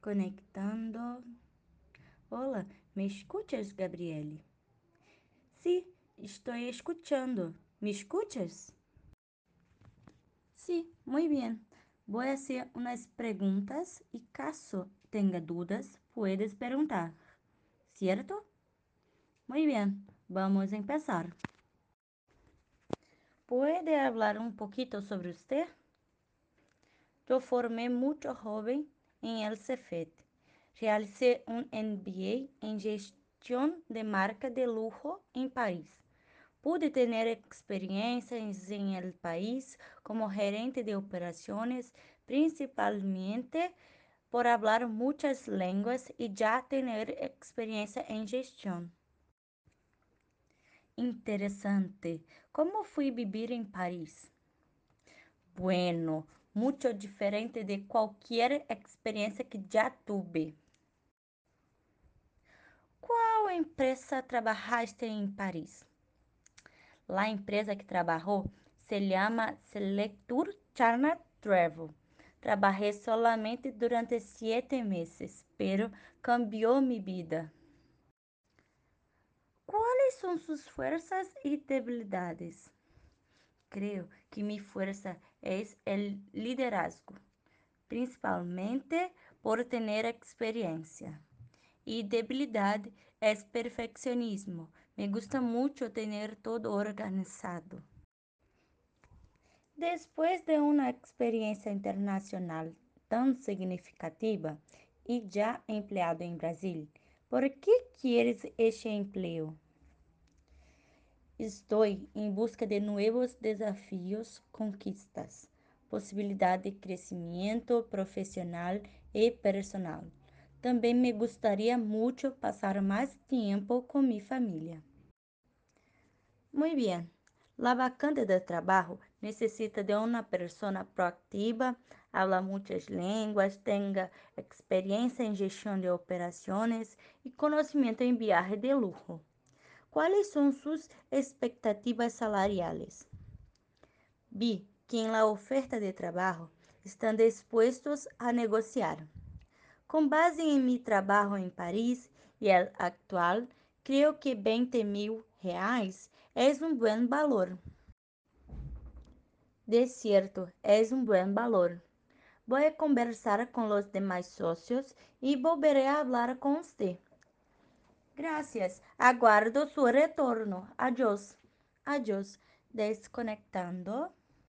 Conectando. Hola, ¿me escuchas, Gabriele? Sí, estoy escuchando. ¿Me escuchas? Sí, muy bien. Voy a hacer unas preguntas y caso tenga dudas, puedes preguntar. ¿Cierto? Muy bien, vamos a empezar. ¿Puede hablar un poquito sobre usted? Yo formé mucho joven en el CEFET. Realicé un MBA en gestión de marca de lujo en París. Pude tener experiencias en el país como gerente de operaciones, principalmente por hablar muchas lenguas y ya tener experiencia en gestión. Interesante. ¿Cómo fui vivir en París? Bueno, mucho diferente de cualquier experiencia que ya tuve. ¿Qual empresa trabalhaste em Paris? La empresa que trabalhou se llama Selectur Charna Travel. Trabajé solamente durante siete meses, pero cambió mi vida. ¿Cuáles son sus fuerzas y debilidades? Creo que mi fuerza es el liderazgo, principalmente por tener experiencia. Y debilidad es perfeccionismo. Me gusta mucho tener todo organizado. Después de una experiencia internacional tan significativa y ya empleado en Brasil, ¿por qué quieres ese empleo? Estoy en busca de nuevos desafíos, conquistas, posibilidad de crecimiento profesional y personal. También me gustaría mucho pasar más tiempo con mi familia. Muy bien. La vacante de trabajo necesita de una persona proactiva, habla muchas lenguas, tenga experiencia en gestión de operaciones y conocimiento en viaje de lujo. ¿Cuáles son sus expectativas salariales? Vi que en la oferta de trabajo están dispuestos a negociar. Com base em meu trabalho em Paris e el actual, creio que 20 mil reais é um bom valor. De cierto, é um bom valor. Vou conversar com os demais sócios e volveré a hablar com você. Gracias. Aguardo su retorno. Adiós. Adiós. Desconectando.